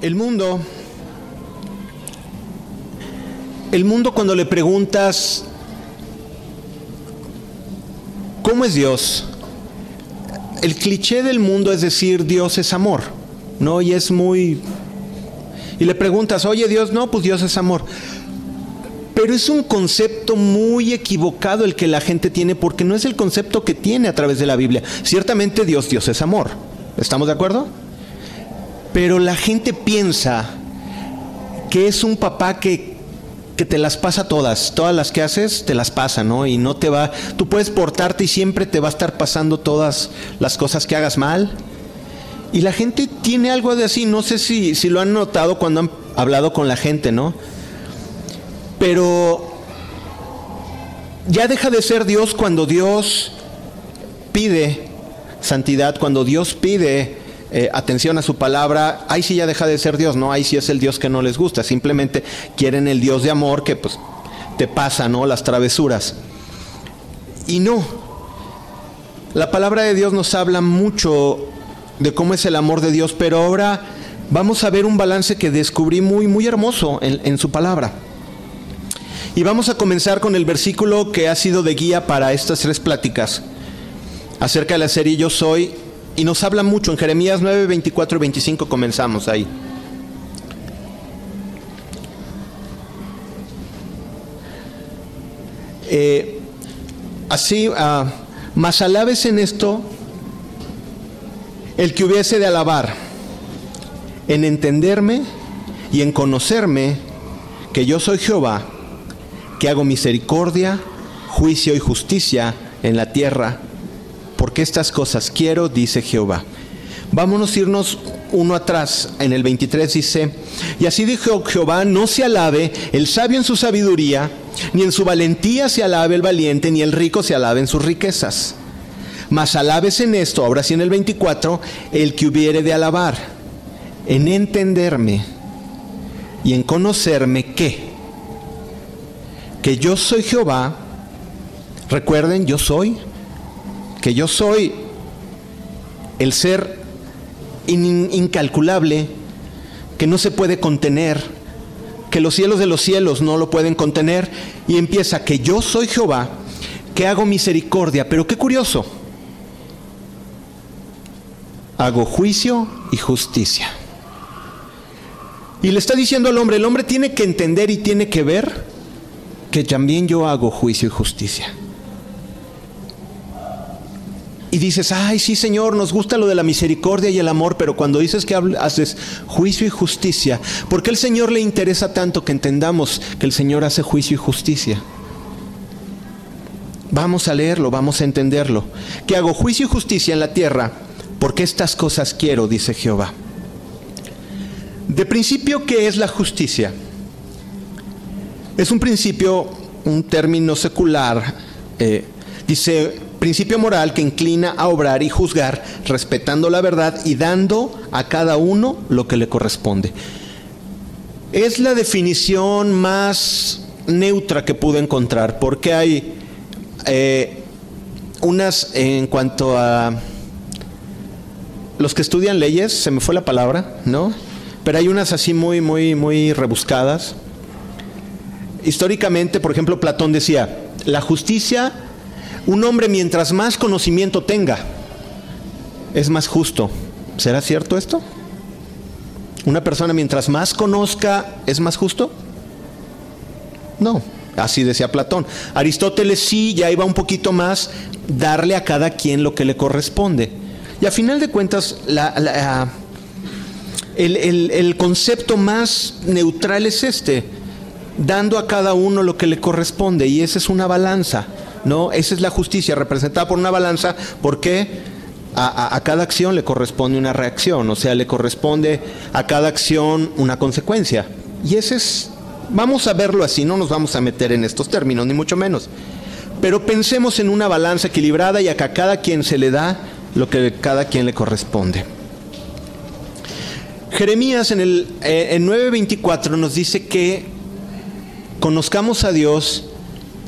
El mundo, el mundo cuando le preguntas, ¿cómo es Dios? El cliché del mundo es decir, Dios es amor, ¿no? Y es muy... Y le preguntas, oye Dios, no, pues Dios es amor. Pero es un concepto muy equivocado el que la gente tiene porque no es el concepto que tiene a través de la Biblia. Ciertamente Dios, Dios es amor. ¿Estamos de acuerdo? Pero la gente piensa que es un papá que, que te las pasa todas, todas las que haces te las pasa, ¿no? Y no te va, tú puedes portarte y siempre te va a estar pasando todas las cosas que hagas mal. Y la gente tiene algo de así, no sé si, si lo han notado cuando han hablado con la gente, ¿no? Pero ya deja de ser Dios cuando Dios pide santidad, cuando Dios pide eh, atención a su palabra, ahí sí ya deja de ser Dios, no, ahí sí es el Dios que no les gusta, simplemente quieren el Dios de amor que pues te pasa, ¿no? Las travesuras. Y no, la palabra de Dios nos habla mucho de cómo es el amor de Dios, pero ahora vamos a ver un balance que descubrí muy, muy hermoso en, en su palabra. Y vamos a comenzar con el versículo que ha sido de guía para estas tres pláticas acerca de la serie Yo Soy. Y nos habla mucho en Jeremías 9, 24 y 25 comenzamos ahí. Eh, así, uh, mas alabes en esto el que hubiese de alabar, en entenderme y en conocerme que yo soy Jehová que hago misericordia, juicio y justicia en la tierra, porque estas cosas quiero, dice Jehová. Vámonos irnos uno atrás, en el 23 dice, y así dijo Jehová, no se alabe el sabio en su sabiduría, ni en su valentía se alabe el valiente, ni el rico se alabe en sus riquezas. Mas alabes en esto, ahora sí en el 24, el que hubiere de alabar, en entenderme y en conocerme qué que yo soy Jehová, recuerden, yo soy, que yo soy el ser incalculable, que no se puede contener, que los cielos de los cielos no lo pueden contener, y empieza que yo soy Jehová, que hago misericordia, pero qué curioso, hago juicio y justicia. Y le está diciendo al hombre, el hombre tiene que entender y tiene que ver que también yo hago juicio y justicia. Y dices, ay, sí, Señor, nos gusta lo de la misericordia y el amor, pero cuando dices que haces juicio y justicia, ¿por qué el Señor le interesa tanto que entendamos que el Señor hace juicio y justicia? Vamos a leerlo, vamos a entenderlo. Que hago juicio y justicia en la tierra, porque estas cosas quiero, dice Jehová. De principio, ¿qué es la justicia? Es un principio, un término secular, eh, dice principio moral que inclina a obrar y juzgar respetando la verdad y dando a cada uno lo que le corresponde. Es la definición más neutra que pude encontrar, porque hay eh, unas en cuanto a los que estudian leyes, se me fue la palabra, ¿no? Pero hay unas así muy, muy, muy rebuscadas históricamente, por ejemplo, Platón decía, la justicia, un hombre mientras más conocimiento tenga, es más justo. ¿Será cierto esto? ¿Una persona mientras más conozca es más justo? No, así decía Platón. Aristóteles sí, ya iba un poquito más, darle a cada quien lo que le corresponde. Y a final de cuentas, el, el concepto más neutral es este dando a cada uno lo que le corresponde y esa es una balanza, ¿no? Esa es la justicia representada por una balanza porque a, cada acción le corresponde una reacción, o sea, le corresponde a cada acción una consecuencia. Y ese es, vamos a verlo así, no nos vamos a meter en estos términos, ni mucho menos. Pero pensemos en una balanza equilibrada y a cada quien se le da lo que cada quien le corresponde. Jeremías en el eh, en 9:24 nos dice que conozcamos a Dios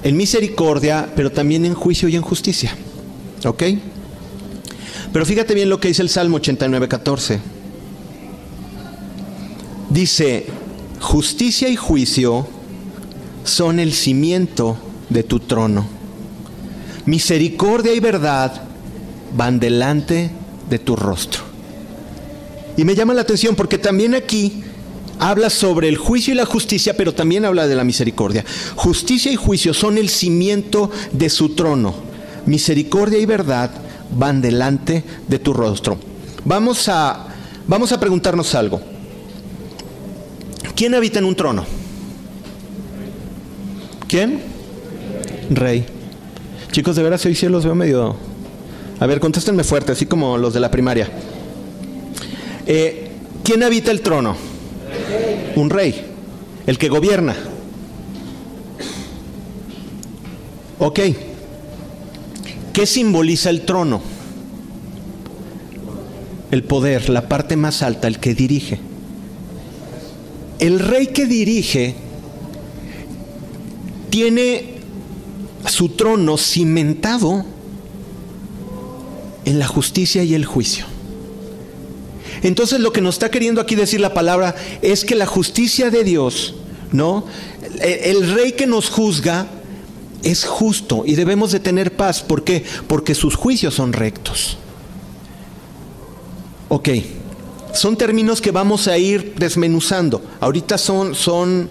en misericordia, pero también en juicio y en justicia. ¿Ok? Pero fíjate bien lo que dice el Salmo 89, 14. Dice, justicia y juicio son el cimiento de tu trono. Misericordia y verdad van delante de tu rostro. Y me llama la atención porque también aquí habla sobre el juicio y la justicia, pero también habla de la misericordia. Justicia y juicio son el cimiento de su trono. Misericordia y verdad van delante de tu rostro. Vamos a, vamos a preguntarnos algo. ¿Quién habita en un trono? ¿Quién? Rey. Chicos, de veras hoy sí los veo medio... A ver, contéstenme fuerte, así como los de la primaria. Eh, ¿Quién habita el trono? Un rey, el que gobierna. Ok. ¿Qué simboliza el trono? El poder, la parte más alta, el que dirige. El rey que dirige tiene su trono cimentado en la justicia y el juicio. Entonces lo que nos está queriendo aquí decir la palabra es que la justicia de Dios, ¿no? El rey que nos juzga es justo y debemos de tener paz. ¿Por qué? Porque sus juicios son rectos. Ok, son términos que vamos a ir desmenuzando. Ahorita son, son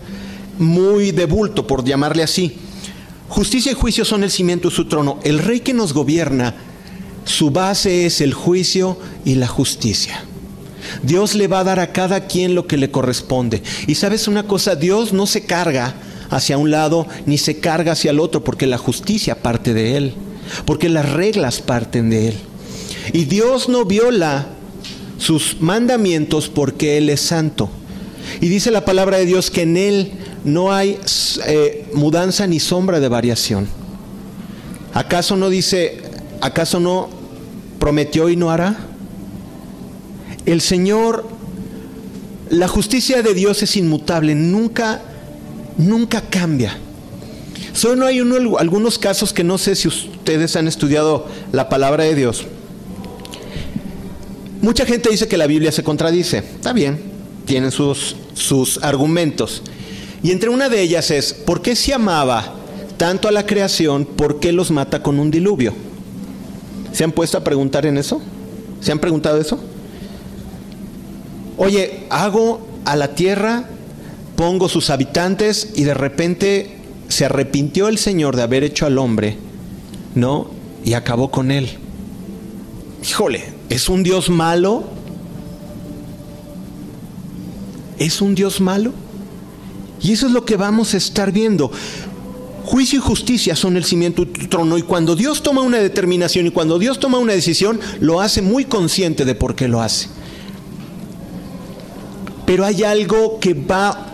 muy de bulto, por llamarle así. Justicia y juicio son el cimiento de su trono. El rey que nos gobierna, su base es el juicio y la justicia. Dios le va a dar a cada quien lo que le corresponde. Y sabes una cosa, Dios no se carga hacia un lado ni se carga hacia el otro porque la justicia parte de Él, porque las reglas parten de Él. Y Dios no viola sus mandamientos porque Él es santo. Y dice la palabra de Dios que en Él no hay eh, mudanza ni sombra de variación. ¿Acaso no dice, acaso no prometió y no hará? El Señor, la justicia de Dios es inmutable, nunca, nunca cambia. Solo hay uno, algunos casos que no sé si ustedes han estudiado la palabra de Dios. Mucha gente dice que la Biblia se contradice. Está bien, tienen sus, sus argumentos. Y entre una de ellas es, ¿por qué se amaba tanto a la creación? ¿Por qué los mata con un diluvio? ¿Se han puesto a preguntar en eso? ¿Se han preguntado eso? Oye, hago a la tierra, pongo sus habitantes y de repente se arrepintió el Señor de haber hecho al hombre, ¿no? Y acabó con él. Híjole, ¿es un Dios malo? ¿Es un Dios malo? Y eso es lo que vamos a estar viendo. Juicio y justicia son el cimiento de tu trono y cuando Dios toma una determinación y cuando Dios toma una decisión, lo hace muy consciente de por qué lo hace. Pero hay algo que va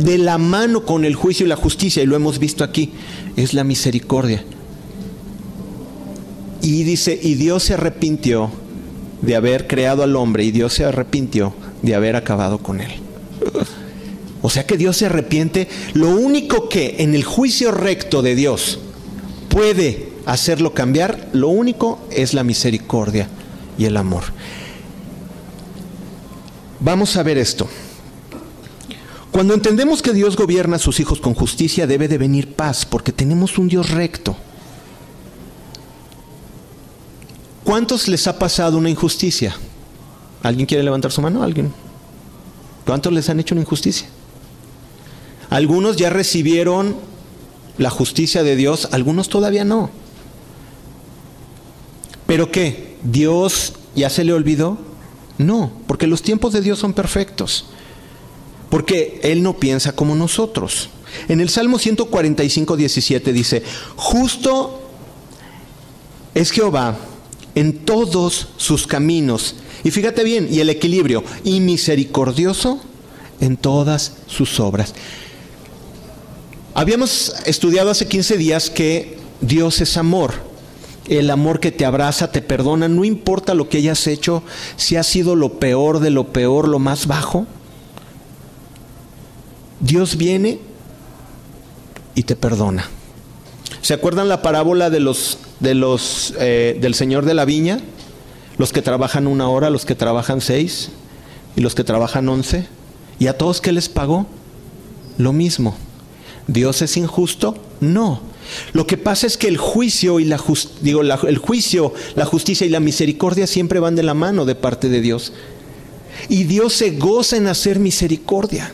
de la mano con el juicio y la justicia, y lo hemos visto aquí, es la misericordia. Y dice, y Dios se arrepintió de haber creado al hombre, y Dios se arrepintió de haber acabado con él. O sea que Dios se arrepiente. Lo único que en el juicio recto de Dios puede hacerlo cambiar, lo único es la misericordia y el amor. Vamos a ver esto. Cuando entendemos que Dios gobierna a sus hijos con justicia, debe de venir paz, porque tenemos un Dios recto. ¿Cuántos les ha pasado una injusticia? ¿Alguien quiere levantar su mano? ¿Alguien? ¿Cuántos les han hecho una injusticia? Algunos ya recibieron la justicia de Dios, algunos todavía no. ¿Pero qué? ¿Dios ya se le olvidó? No, porque los tiempos de Dios son perfectos. Porque Él no piensa como nosotros. En el Salmo 145, 17 dice, justo es Jehová en todos sus caminos. Y fíjate bien, y el equilibrio, y misericordioso en todas sus obras. Habíamos estudiado hace 15 días que Dios es amor el amor que te abraza, te perdona, no importa lo que hayas hecho, si ha sido lo peor de lo peor, lo más bajo. Dios viene y te perdona. ¿Se acuerdan la parábola de los, de los, eh, del Señor de la Viña? Los que trabajan una hora, los que trabajan seis y los que trabajan once. ¿Y a todos qué les pagó? Lo mismo. ¿Dios es injusto? No. Lo que pasa es que el juicio y la digo, el juicio, la justicia y la misericordia siempre van de la mano de parte de Dios. Y Dios se goza en hacer misericordia.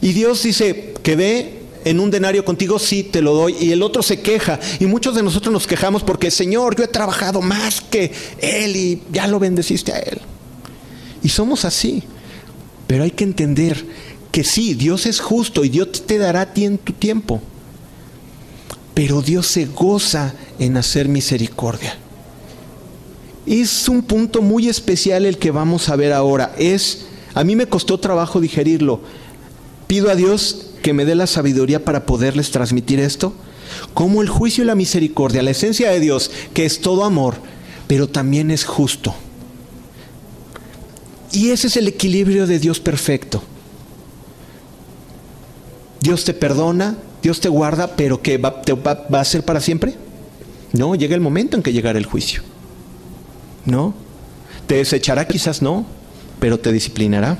Y Dios dice que ve en un denario contigo, sí, te lo doy. Y el otro se queja. Y muchos de nosotros nos quejamos porque, Señor, yo he trabajado más que Él y ya lo bendeciste a Él. Y somos así. Pero hay que entender que sí, Dios es justo y Dios te dará ti en tu tiempo. Pero Dios se goza en hacer misericordia. Es un punto muy especial el que vamos a ver ahora. Es, a mí me costó trabajo digerirlo. Pido a Dios que me dé la sabiduría para poderles transmitir esto? Como el juicio y la misericordia, la esencia de Dios, que es todo amor, pero también es justo. Y ese es el equilibrio de Dios perfecto. Dios te perdona, Dios te guarda, pero que va, va a ser para siempre. No, llega el momento en que llegará el juicio. No, te desechará quizás no, pero te disciplinará.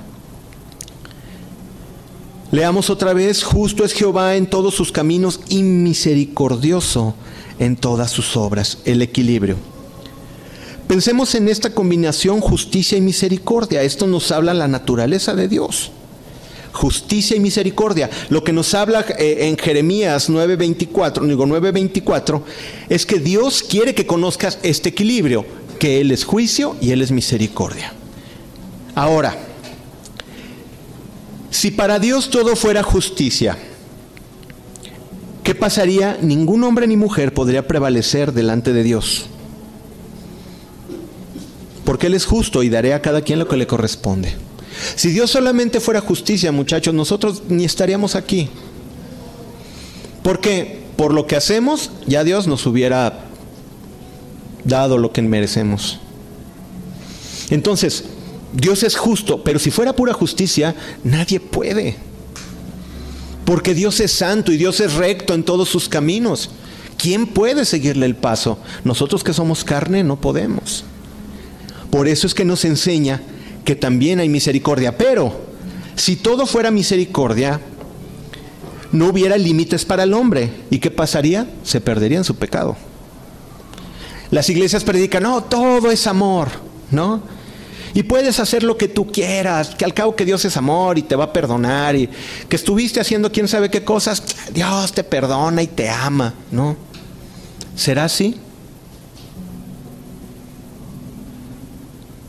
Leamos otra vez, justo es Jehová en todos sus caminos y misericordioso en todas sus obras, el equilibrio. Pensemos en esta combinación justicia y misericordia. Esto nos habla la naturaleza de Dios. Justicia y misericordia. Lo que nos habla eh, en Jeremías 9:24, digo 9:24, es que Dios quiere que conozcas este equilibrio, que Él es juicio y Él es misericordia. Ahora, si para Dios todo fuera justicia, ¿qué pasaría? Ningún hombre ni mujer podría prevalecer delante de Dios. Porque Él es justo y daré a cada quien lo que le corresponde. Si Dios solamente fuera justicia, muchachos, nosotros ni estaríamos aquí. Porque por lo que hacemos, ya Dios nos hubiera dado lo que merecemos. Entonces, Dios es justo, pero si fuera pura justicia, nadie puede. Porque Dios es santo y Dios es recto en todos sus caminos. ¿Quién puede seguirle el paso? Nosotros que somos carne no podemos. Por eso es que nos enseña que también hay misericordia. Pero si todo fuera misericordia, no hubiera límites para el hombre. ¿Y qué pasaría? Se perdería en su pecado. Las iglesias predican, no, todo es amor, ¿no? Y puedes hacer lo que tú quieras, que al cabo que Dios es amor y te va a perdonar y que estuviste haciendo quién sabe qué cosas, Dios te perdona y te ama, ¿no? ¿Será así?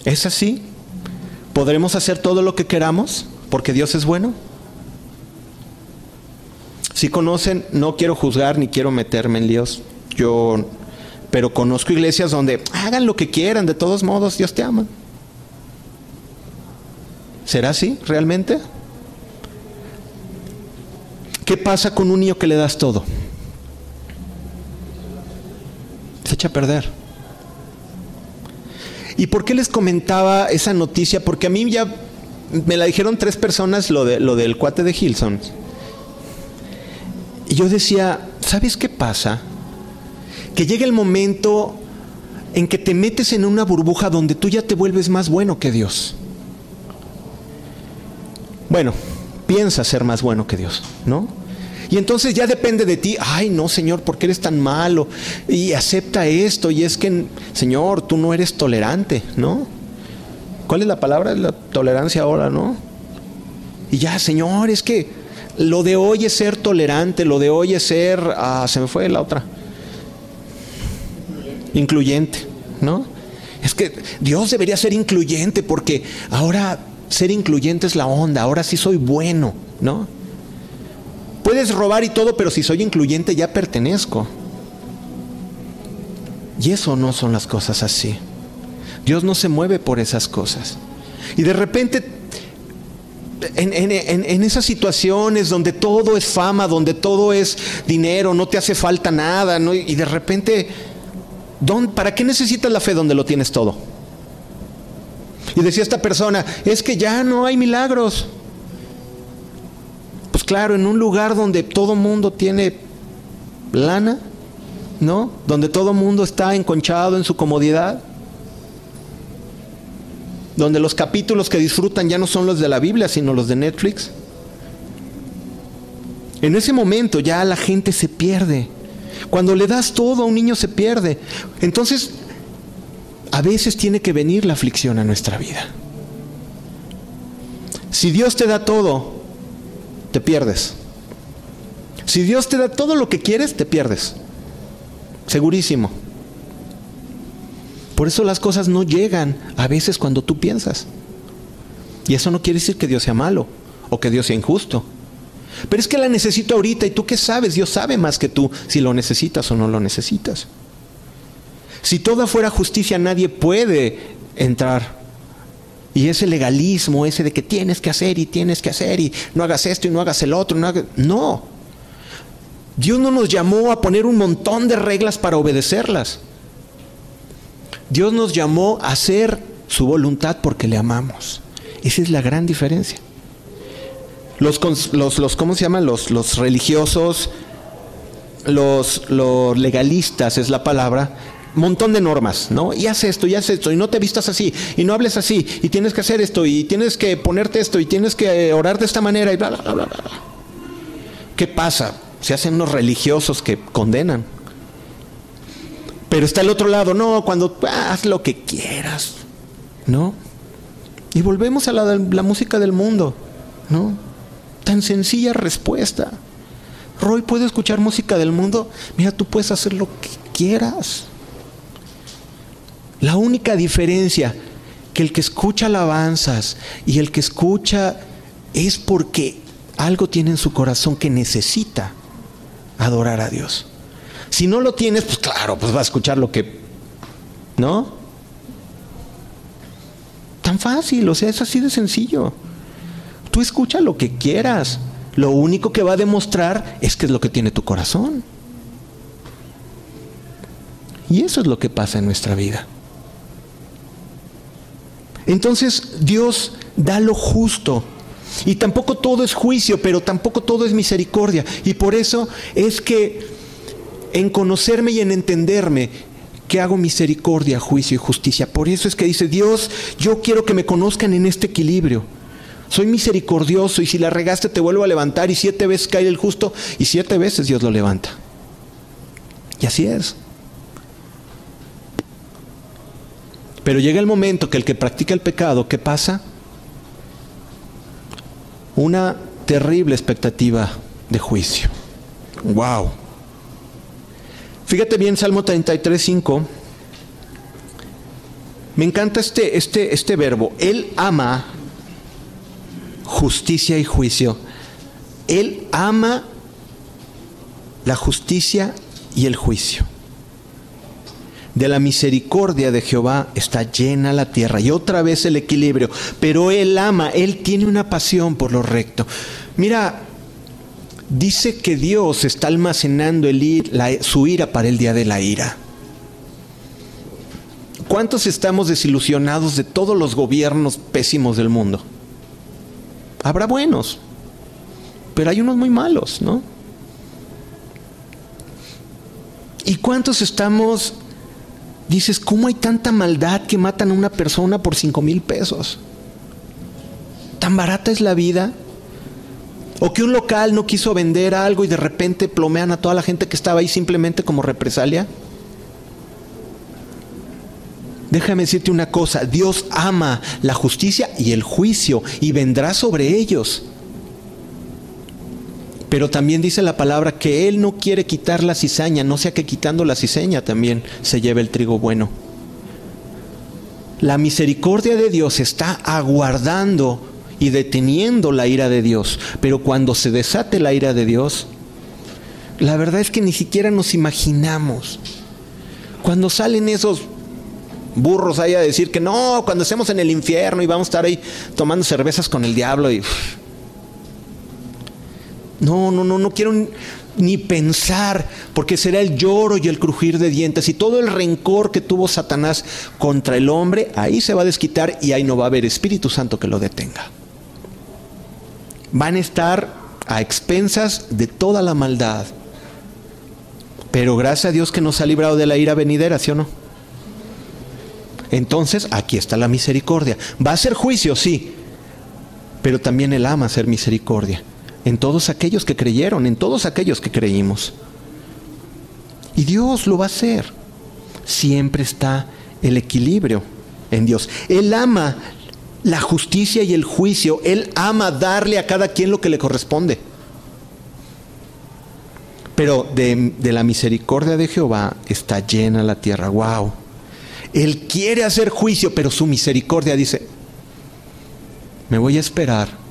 ¿Es así? ¿Podremos hacer todo lo que queramos porque Dios es bueno? Si conocen, no quiero juzgar ni quiero meterme en Dios. Yo, pero conozco iglesias donde hagan lo que quieran, de todos modos Dios te ama. ¿Será así realmente? ¿Qué pasa con un niño que le das todo? Se echa a perder. ¿Y por qué les comentaba esa noticia? Porque a mí ya me la dijeron tres personas lo, de, lo del cuate de Hilson. Y yo decía, ¿sabes qué pasa? Que llega el momento en que te metes en una burbuja donde tú ya te vuelves más bueno que Dios. Bueno, piensa ser más bueno que Dios, ¿no? Y entonces ya depende de ti, ay no Señor, ¿por qué eres tan malo? Y acepta esto, y es que, Señor, tú no eres tolerante, ¿no? ¿Cuál es la palabra? La tolerancia ahora, ¿no? Y ya, Señor, es que lo de hoy es ser tolerante, lo de hoy es ser, ah, se me fue la otra, incluyente, ¿no? Es que Dios debería ser incluyente porque ahora ser incluyente es la onda, ahora sí soy bueno, ¿no? Puedes robar y todo, pero si soy incluyente ya pertenezco. Y eso no son las cosas así. Dios no se mueve por esas cosas. Y de repente, en, esas situaciones donde todo es fama, donde todo es dinero, no te hace falta nada, y de repente, ¿para qué necesitas la fe donde lo tienes todo? Y decía esta persona, es que ya no hay milagros. Claro, en un lugar donde todo mundo tiene lana, ¿no? Donde todo mundo está enconchado en su comodidad. donde los capítulos que disfrutan ya no son los de la Biblia, sino los de Netflix. En ese momento ya la gente se pierde. Cuando le das todo a un niño se pierde. Entonces, a veces tiene que venir la aflicción a nuestra vida. Si Dios te da todo, te pierdes. Si Dios te da todo lo que quieres, te pierdes. Segurísimo. Por eso las cosas no llegan a veces cuando tú piensas. Y eso no quiere decir que Dios sea malo o que Dios sea injusto. Pero es que la necesito ahorita y tú qué sabes, Dios sabe más que tú si lo necesitas o no lo necesitas. Si toda fuera justicia nadie puede entrar. Y ese legalismo, ese de que tienes que hacer y tienes que hacer y no hagas esto y no hagas el otro, no, no. Dios no nos llamó a poner un montón de reglas para obedecerlas. Dios nos llamó a hacer su voluntad porque le amamos. Esa es la gran diferencia. Los, los, ¿cómo se llaman? Los, los religiosos, los, los legalistas es la palabra, montón de normas, ¿no? Y haz esto, y haz esto, y no te vistas así, y no hables así, y tienes que hacer esto, y tienes que ponerte esto, y tienes que orar de esta manera, y bla, bla, bla, bla. ¿Qué pasa? Se hacen los religiosos que condenan. Pero está el otro lado, no, cuando haz lo que quieras, ¿no? Y volvemos a la, la música del mundo, ¿no? Tan sencilla respuesta. Roy, ¿puedo escuchar música del mundo? Mira, tú puedes hacer lo que quieras. La única diferencia que el que escucha alabanzas y el que escucha es porque algo tiene en su corazón que necesita adorar a Dios. Si no lo tienes, pues claro, pues va a escuchar lo que... ¿No? Tan fácil, o sea, es así de sencillo. Tú escucha lo que quieras. Lo único que va a demostrar es que es lo que tiene tu corazón. Y eso es lo que pasa en nuestra vida. Entonces Dios da lo justo. Y tampoco todo es juicio, pero tampoco todo es misericordia. Y por eso es que en conocerme y en entenderme que hago misericordia, juicio y justicia. Por eso es que dice Dios, yo quiero que me conozcan en este equilibrio. Soy misericordioso y si la regaste te vuelvo a levantar y siete veces cae el justo y siete veces Dios lo levanta. Y así es. Pero llega el momento que el que practica el pecado, ¿qué pasa? Una terrible expectativa de juicio. ¡Wow! Fíjate bien, Salmo 33, 5. Me encanta este, este, este verbo. Él ama justicia y juicio. Él ama la justicia y el juicio. De la misericordia de Jehová está llena la tierra. Y otra vez el equilibrio. Pero Él ama, Él tiene una pasión por lo recto. Mira, dice que Dios está almacenando su ira para el día de la ira. ¿Cuántos estamos desilusionados de todos los gobiernos pésimos del mundo? Habrá buenos, pero hay unos muy malos, ¿no? ¿Y cuántos estamos, dices, cómo hay tanta maldad que matan a una persona por cinco mil pesos? ¿Tan barata es la vida? O que un local no quiso vender algo y de repente plomean a toda la gente que estaba ahí simplemente como represalia. Déjame decirte una cosa, Dios ama la justicia y el juicio y vendrá sobre ellos. Pero también dice la palabra que Él no quiere quitar la cizaña, no sea que quitando la cizaña también se lleve el trigo bueno. La misericordia de Dios está aguardando y deteniendo la ira de Dios. Pero cuando se desate la ira de Dios, la verdad es que ni siquiera nos imaginamos. Cuando salen esos burros ahí a decir que no, cuando estemos en el infierno y vamos a estar ahí tomando cervezas con el diablo y... No, no, no, no quiero ni pensar, porque será el lloro y el crujir de dientes y todo el rencor que tuvo Satanás contra el hombre, ahí se va a desquitar y ahí no va a haber Espíritu Santo que lo detenga. Van a estar a expensas de toda la maldad. Pero gracias a Dios que nos ha librado de la ira venidera, ¿sí o no? Entonces, aquí está la misericordia. Va a ser juicio, sí, pero también Él ama hacer misericordia en todos aquellos que creyeron, en todos aquellos que creímos. Y Dios lo va a hacer. Siempre está el equilibrio en Dios. Él ama la justicia y el juicio. Él ama darle a cada quien lo que le corresponde. Pero de, la misericordia de Jehová está llena la tierra. Wow. Él quiere hacer juicio, pero su misericordia dice, me voy a esperar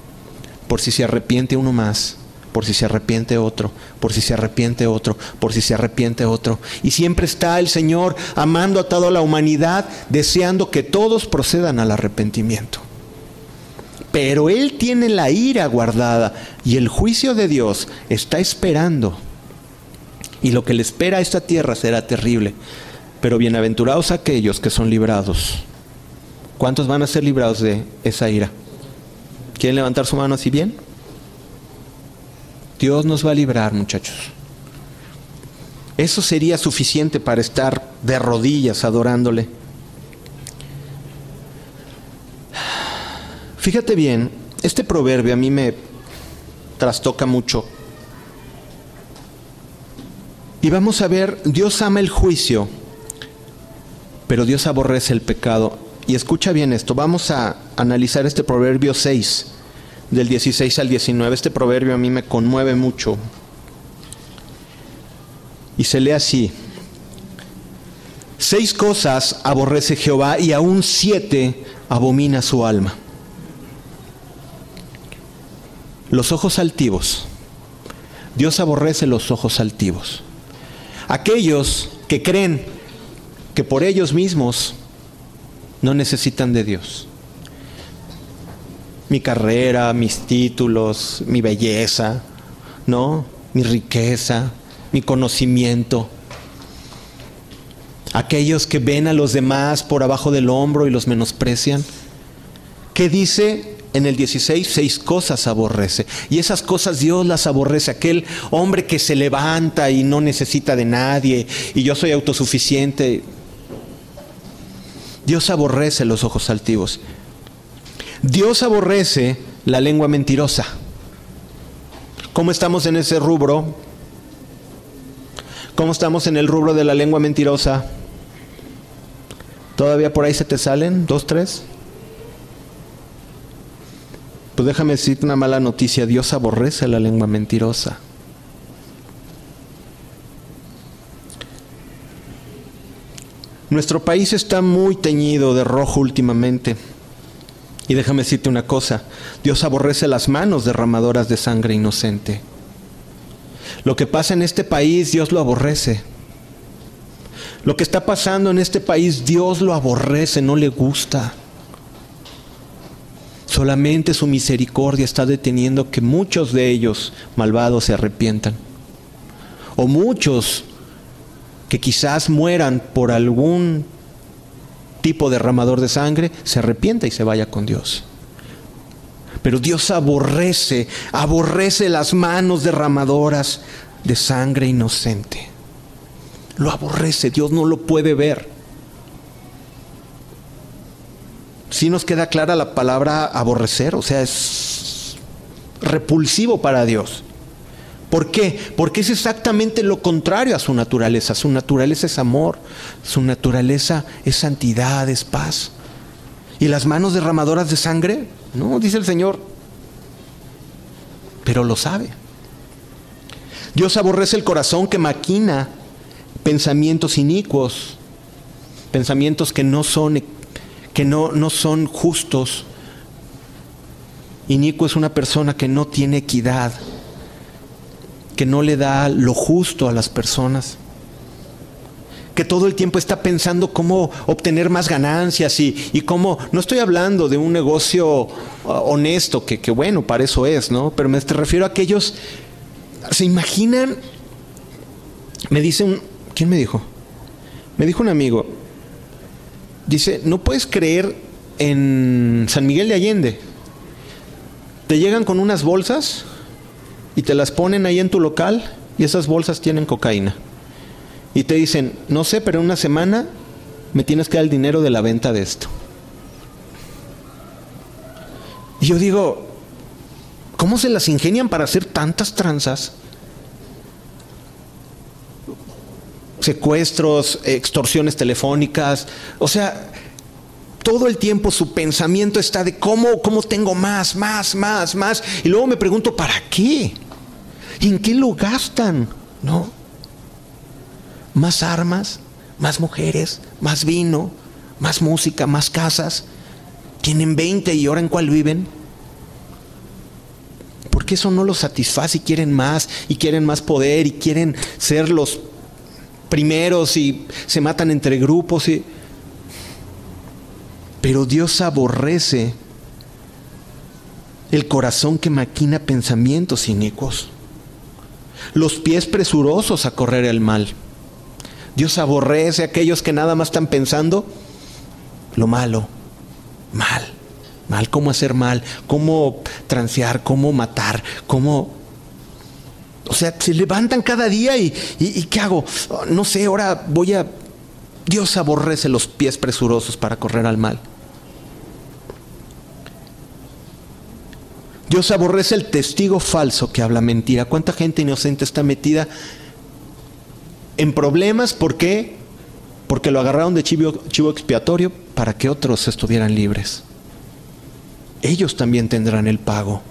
por si se arrepiente uno más, por si se arrepiente otro, por si se arrepiente otro, por si se arrepiente otro. Y siempre está el Señor amando a toda la humanidad, deseando que todos procedan al arrepentimiento. Pero Él tiene la ira guardada y el juicio de Dios está esperando. Y lo que le espera a esta tierra será terrible. Pero bienaventurados aquellos que son librados. ¿Cuántos van a ser librados de esa ira? ¿Quieren levantar su mano así bien? Dios nos va a librar, muchachos. Eso sería suficiente para estar de rodillas adorándole. Fíjate bien, este proverbio a mí me trastoca mucho. Y vamos a ver, Dios ama el juicio, pero Dios aborrece el pecado. Y escucha bien esto, vamos a analizar este proverbio 6, del 16 al 19. Este proverbio a mí me conmueve mucho. Y se lee así. Seis cosas aborrece Jehová y aún siete abomina su alma. Los ojos altivos. Dios aborrece los ojos altivos. Aquellos que creen que por ellos mismos no necesitan de Dios. Mi carrera, mis títulos, mi belleza, ¿no? Mi riqueza, mi conocimiento. Aquellos que ven a los demás por abajo del hombro y los menosprecian. ¿Qué dice en el 16? Seis cosas aborrece. Y esas cosas Dios las aborrece. Aquel hombre que se levanta y no necesita de nadie y yo soy autosuficiente. Dios aborrece los ojos altivos. Dios aborrece la lengua mentirosa. ¿Cómo estamos en ese rubro? ¿Cómo estamos en el rubro de la lengua mentirosa? ¿Todavía por ahí se te salen? ¿Dos, tres? Pues déjame decirte una mala noticia. Dios aborrece la lengua mentirosa. Nuestro país está muy teñido de rojo últimamente. Y déjame decirte una cosa, Dios aborrece las manos derramadoras de sangre inocente. Lo que pasa en este país, Dios lo aborrece. Lo que está pasando en este país, Dios lo aborrece, no le gusta. Solamente su misericordia está deteniendo que muchos de ellos malvados se arrepientan. O muchos que quizás mueran por algún tipo derramador de sangre, se arrepienta y se vaya con Dios. Pero Dios aborrece, aborrece las manos derramadoras de sangre inocente. Lo aborrece, Dios no lo puede ver. Si nos queda clara la palabra aborrecer, o sea, es repulsivo para Dios. ¿Por qué? Porque es exactamente lo contrario a su naturaleza. Su naturaleza es amor, su naturaleza es santidad, es paz. ¿Y las manos derramadoras de sangre? No, dice el Señor. Pero lo sabe. Dios aborrece el corazón que maquina pensamientos inicuos, pensamientos que no son, que no, no son justos. Inicuo es una persona que no tiene equidad, que no le da lo justo a las personas, que todo el tiempo está pensando cómo obtener más ganancias y, y cómo, no estoy hablando de un negocio uh, honesto, que, que, bueno, para eso es, ¿no? Pero me refiero a aquellos, ¿se imaginan? Me dice un, ¿quién me dijo? Me dijo un amigo, dice, no puedes creer en San Miguel de Allende. Te llegan con unas bolsas y te las ponen ahí en tu local y esas bolsas tienen cocaína. Y te dicen, no sé, pero en una semana me tienes que dar el dinero de la venta de esto. Y yo digo, ¿cómo se las ingenian para hacer tantas tranzas? Secuestros, extorsiones telefónicas, o sea, todo el tiempo su pensamiento está de cómo, cómo tengo más, más, más, más. Y luego me pregunto, ¿para qué? ¿En qué lo gastan? ¿No? Más armas, más mujeres, más vino, más música, más casas. Tienen 20 y ahora en cuál viven. Porque eso no los satisface y quieren más y quieren más poder y quieren ser los primeros y se matan entre grupos y pero Dios aborrece el corazón que maquina pensamientos inicuos, los pies presurosos a correr el mal. Dios aborrece a aquellos que nada más están pensando lo malo, mal, mal, cómo hacer mal, cómo transear, cómo matar, cómo... O sea, se levantan cada día y, ¿qué hago? No sé, ahora voy a... Dios aborrece los pies presurosos para correr al mal. Dios aborrece el testigo falso que habla mentira. ¿Cuánta gente inocente está metida en problemas? ¿Por qué? Porque lo agarraron de chivo, chivo expiatorio para que otros estuvieran libres. Ellos también tendrán el pago.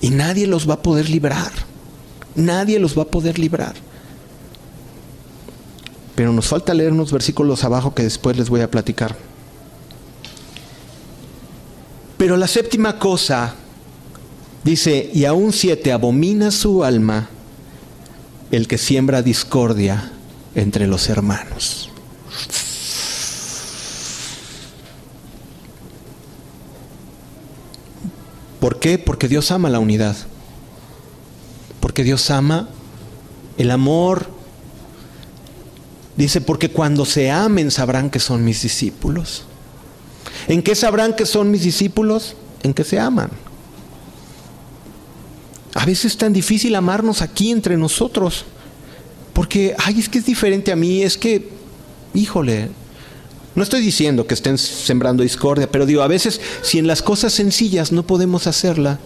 Y nadie los va a poder librar. Nadie los va a poder librar. Pero nos falta leer unos versículos abajo que después les voy a platicar. Pero la séptima cosa dice, y aún siete, abomina su alma el que siembra discordia entre los hermanos. ¿Por qué? Porque Dios ama la unidad. Porque Dios ama el amor. Dice, porque cuando se amen sabrán que son mis discípulos. ¿En qué sabrán que son mis discípulos? En que se aman. A veces es tan difícil amarnos aquí entre nosotros. Porque, ay, es que es diferente a mí, es que, híjole, no estoy diciendo que estén sembrando discordia, pero digo, a veces si en las cosas sencillas no podemos hacerla,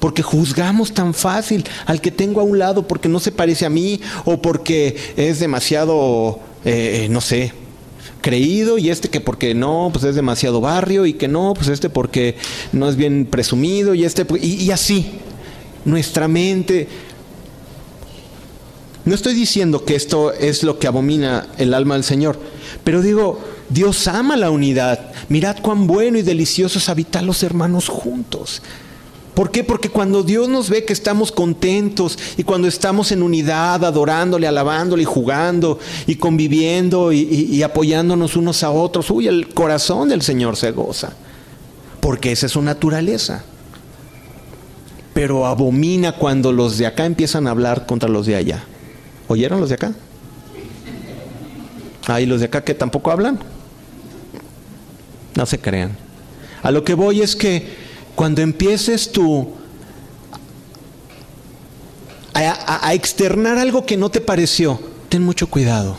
porque juzgamos tan fácil al que tengo a un lado porque no se parece a mí o porque es demasiado, eh, no sé, creído y este que porque no, pues es demasiado barrio y que no, pues este porque no es bien presumido y este y, así. Nuestra mente no estoy diciendo que esto es lo que abomina el alma del Señor, pero digo, Dios ama la unidad. Mirad cuán bueno y delicioso es habitar los hermanos juntos. ¿Por qué? Porque cuando Dios nos ve que estamos contentos y cuando estamos en unidad, adorándole, alabándole y jugando y conviviendo y, apoyándonos unos a otros, uy, el corazón del Señor se goza. Porque esa es su naturaleza. Pero abomina cuando los de acá empiezan a hablar contra los de allá. ¿Oyeron los de acá? Hay los de acá que tampoco hablan. No se crean. A lo que voy es que cuando empieces tú a, externar algo que no te pareció, ten mucho cuidado.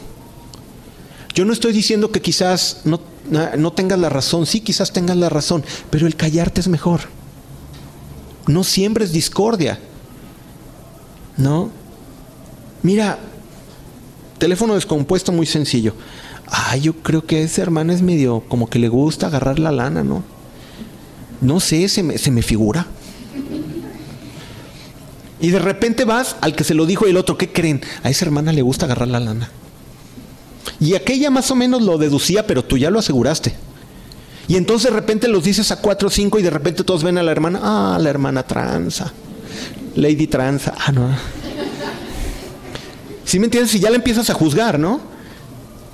Yo no estoy diciendo que quizás no, no tengas la razón, sí, quizás tengas la razón, pero el callarte es mejor. No siembres discordia. ¿No? Mira, teléfono descompuesto muy sencillo. Ah, yo creo que ese hermano es medio como que le gusta agarrar la lana, ¿no? No sé, se me, se me figura. Y de repente vas al que se lo dijo y el otro, ¿qué creen? A esa hermana le gusta agarrar la lana. Y aquella más o menos lo deducía, pero tú ya lo aseguraste. Y entonces de repente los dices a cuatro o cinco y de repente todos ven a la hermana, ah, la hermana tranza, Lady tranza, ah, no. ¿Sí me entiendes? Y ya la empiezas a juzgar, ¿no?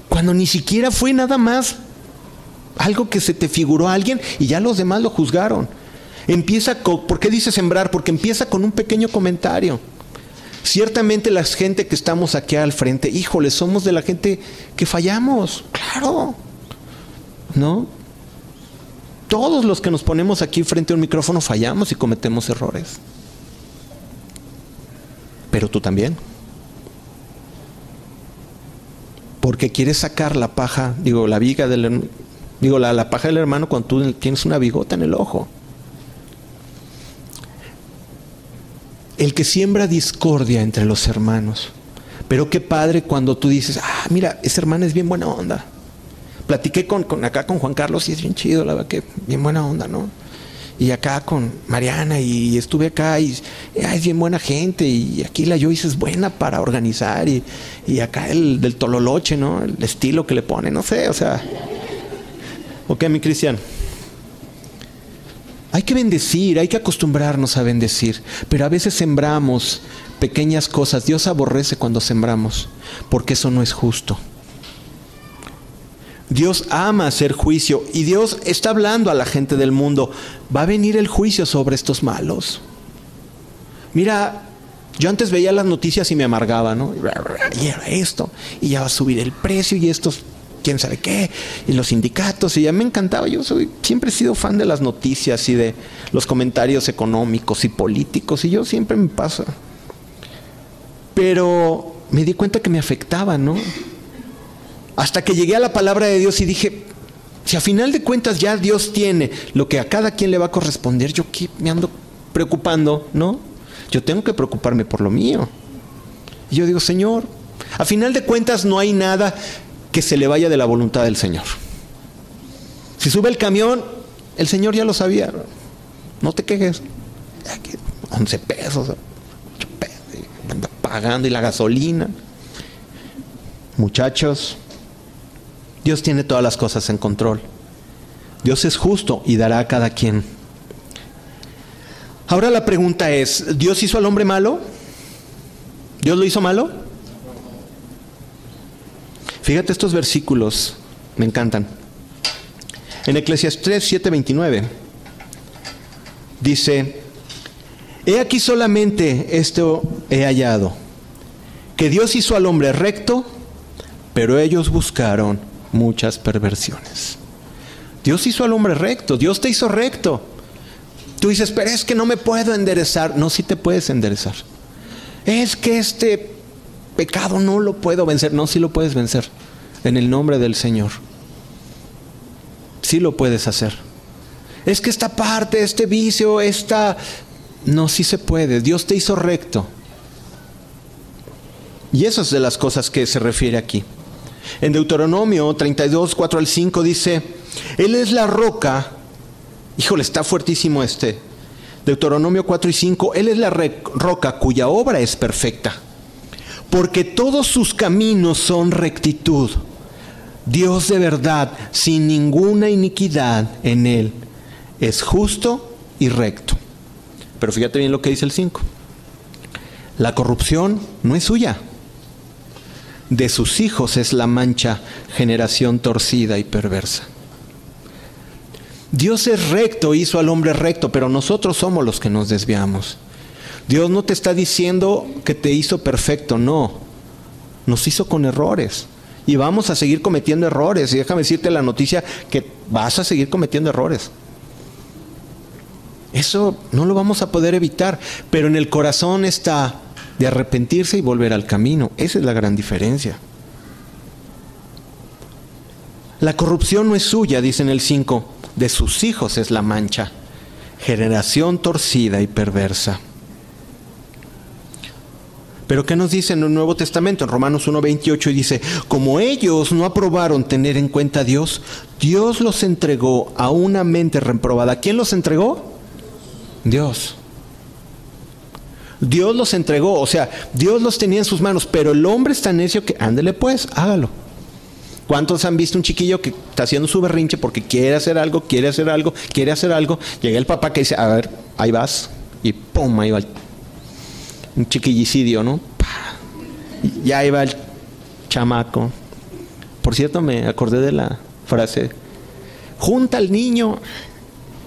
Cuando ni siquiera fue nada más algo que se te figuró a alguien y ya los demás lo juzgaron. Empieza con, ¿por qué dice sembrar? Porque empieza con un pequeño comentario. Ciertamente la gente que estamos aquí al frente, híjole, somos de la gente que fallamos, claro. ¿No? Todos los que nos ponemos aquí frente a un micrófono fallamos y cometemos errores. Pero tú también. porque quieres sacar la paja, digo, la viga del digo, la, la paja del hermano cuando tú tienes una bigota en el ojo. El que siembra discordia entre los hermanos. Pero qué padre cuando tú dices, ah, mira, esa hermana es bien buena onda. Platiqué con, con acá con Juan Carlos y es bien chido, la verdad que bien buena onda, ¿no? y acá con Mariana y estuve acá y es bien buena gente y aquí la Joyce es buena para organizar y, y, acá el del Tololoche, ¿no? El estilo que le pone, no sé, o sea. Ok, mi Cristian. Hay que bendecir, hay que acostumbrarnos a bendecir, pero a veces sembramos pequeñas cosas. Dios aborrece cuando sembramos, porque eso no es justo. Dios ama hacer juicio y Dios está hablando a la gente del mundo. Va a venir el juicio sobre estos malos. Mira, yo antes veía las noticias y me amargaba, ¿no? Y era esto, y ya va a subir el precio y estos, quién sabe qué, y los sindicatos, y ya me encantaba. Yo soy, siempre he sido fan de las noticias y de los comentarios económicos y políticos, y yo siempre me pasa. Pero me di cuenta que me afectaba, ¿no? Hasta que llegué a la palabra de Dios y dije, si a final de cuentas ya Dios tiene lo que a cada quien le va a corresponder, yo qué me ando preocupando, ¿no? Yo tengo que preocuparme por lo mío. Y yo digo, Señor, a final de cuentas no hay nada que se le vaya de la voluntad del Señor. Si sube el camión, el Señor ya lo sabía. No te quejes. 11 pesos, 8 pesos, anda pagando y la gasolina. Muchachos, Dios tiene todas las cosas en control. Dios es justo y dará a cada quien. Ahora la pregunta es, ¿Dios hizo al hombre malo? ¿Dios lo hizo malo? Fíjate estos versículos, me encantan. En Eclesiastes 7:29 dice, He aquí solamente esto he hallado, que Dios hizo al hombre recto, pero ellos buscaron muchas perversiones. Dios hizo al hombre recto, Dios te hizo recto. Tú dices, pero es que no me puedo enderezar. No, si te puedes enderezar. Es que este pecado no lo puedo vencer. No, si lo puedes vencer. En el nombre del Señor. Sí lo puedes hacer. Es que esta parte, este vicio, esta... No, sí se puede. Dios te hizo recto. Y eso es de las cosas que se refiere aquí. En Deuteronomio 32, 4 al 5 dice, Él es la roca, híjole, está fuertísimo este. Deuteronomio 4 y 5, Él es la roca cuya obra es perfecta, porque todos sus caminos son rectitud. Dios de verdad, sin ninguna iniquidad en Él, es justo y recto. Pero fíjate bien lo que dice el 5. La corrupción no es suya de sus hijos es la mancha, generación torcida y perversa. Dios es recto, hizo al hombre recto, pero nosotros somos los que nos desviamos. Dios no te está diciendo que te hizo perfecto, no. Nos hizo con errores. Y vamos a seguir cometiendo errores. Y déjame decirte la noticia que vas a seguir cometiendo errores. Eso no lo vamos a poder evitar, pero en el corazón está de arrepentirse y volver al camino. Esa es la gran diferencia. La corrupción no es suya, dice en el 5, de sus hijos es la mancha, generación torcida y perversa. Pero ¿qué nos dice en el Nuevo Testamento? En Romanos 1.28 dice, como ellos no aprobaron tener en cuenta a Dios, Dios los entregó a una mente reprobada. ¿Quién los entregó? Dios. Dios los entregó, o sea, Dios los tenía en sus manos, pero el hombre es tan necio que ándele pues, hágalo. ¿Cuántos han visto un chiquillo que está haciendo su berrinche porque quiere hacer algo, quiere hacer algo, quiere hacer algo? Llega el papá que dice, a ver, ahí vas, y pum, ahí va un chiquillicidio, ¿no? Y ahí va el chamaco. Por cierto, me acordé de la frase, junta al niño.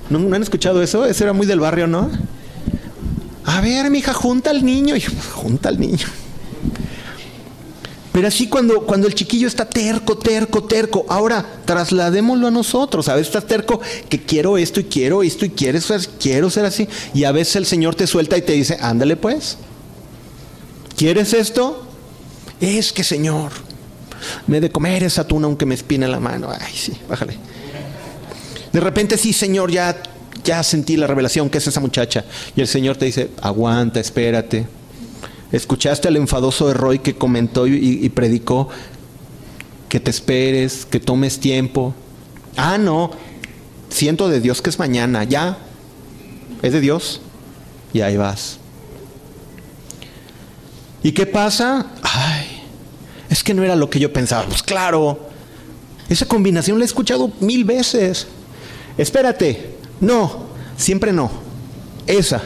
¿No, ¿No han escuchado eso? Ese era muy del barrio, ¿no? A ver, mija, junta al niño. Y junta al niño. Pero así cuando, cuando el chiquillo está terco, terco, terco, ahora trasladémoslo a nosotros. A veces estás terco que quiero esto y quiero esto y quieres ser, quiero ser así. Y a veces el Señor te suelta y te dice, ándale pues. ¿Quieres esto? Es que Señor, me de comer esa tuna aunque me espine la mano. Ay, sí, bájale. De repente, sí, Señor, ya, ya sentí la revelación que es esa muchacha. Y el Señor te dice, aguanta, espérate. Escuchaste al enfadoso de Roy que comentó y, y predicó que te esperes, que tomes tiempo. Ah, no, siento de Dios que es mañana, ya. Es de Dios. Y ahí vas. ¿Y qué pasa? Ay, es que no era lo que yo pensaba. Pues claro, esa combinación la he escuchado mil veces. Espérate, no, siempre no. Esa.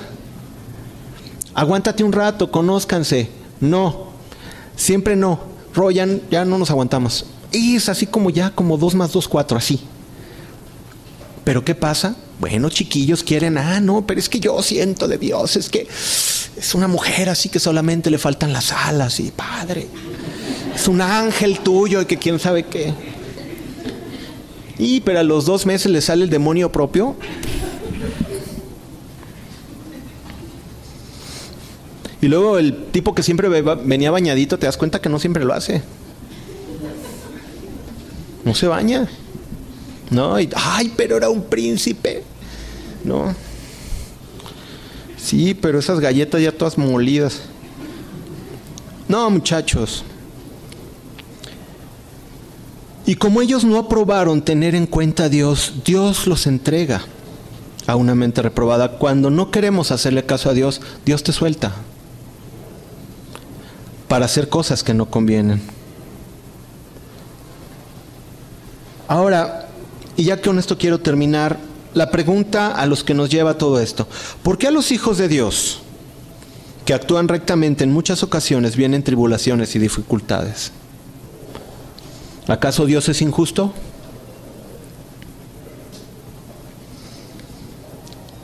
Aguántate un rato, conózcanse. No, siempre no. Royan, ya no nos aguantamos. Y es así como ya, como dos más dos, cuatro, así. Pero ¿qué pasa? Bueno, chiquillos quieren, ah, no, pero es que yo siento de Dios, es que es una mujer así que solamente le faltan las alas y padre. Es un ángel tuyo y que quién sabe qué. Y pero a los dos meses le sale el demonio propio. Y luego el tipo que siempre venía bañadito, te das cuenta que no siempre lo hace. No se baña. No, ay, pero era un príncipe. No. Sí, pero esas galletas ya todas molidas. No, muchachos. Y como ellos no aprobaron tener en cuenta a Dios, Dios los entrega a una mente reprobada. Cuando no queremos hacerle caso a Dios, Dios te suelta para hacer cosas que no convienen. Ahora, y ya que con esto quiero terminar, la pregunta a los que nos lleva todo esto. ¿Por qué a los hijos de Dios, que actúan rectamente en muchas ocasiones, vienen tribulaciones y dificultades? ¿Acaso Dios es injusto?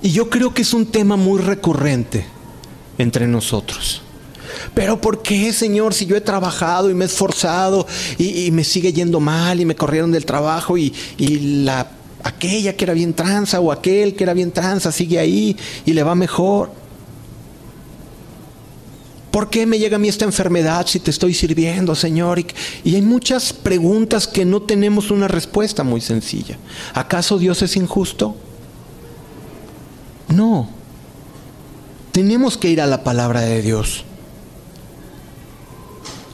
Y yo creo que es un tema muy recurrente entre nosotros. Pero ¿por qué, Señor, si yo he trabajado y me he esforzado y, me sigue yendo mal y me corrieron del trabajo y, y la aquella que era bien tranza o aquel que era bien tranza sigue ahí y le va mejor? ¿Por qué me llega a mí esta enfermedad si te estoy sirviendo, Señor? Y, hay muchas preguntas que no tenemos una respuesta muy sencilla. ¿Acaso Dios es injusto? No. Tenemos que ir a la palabra de Dios.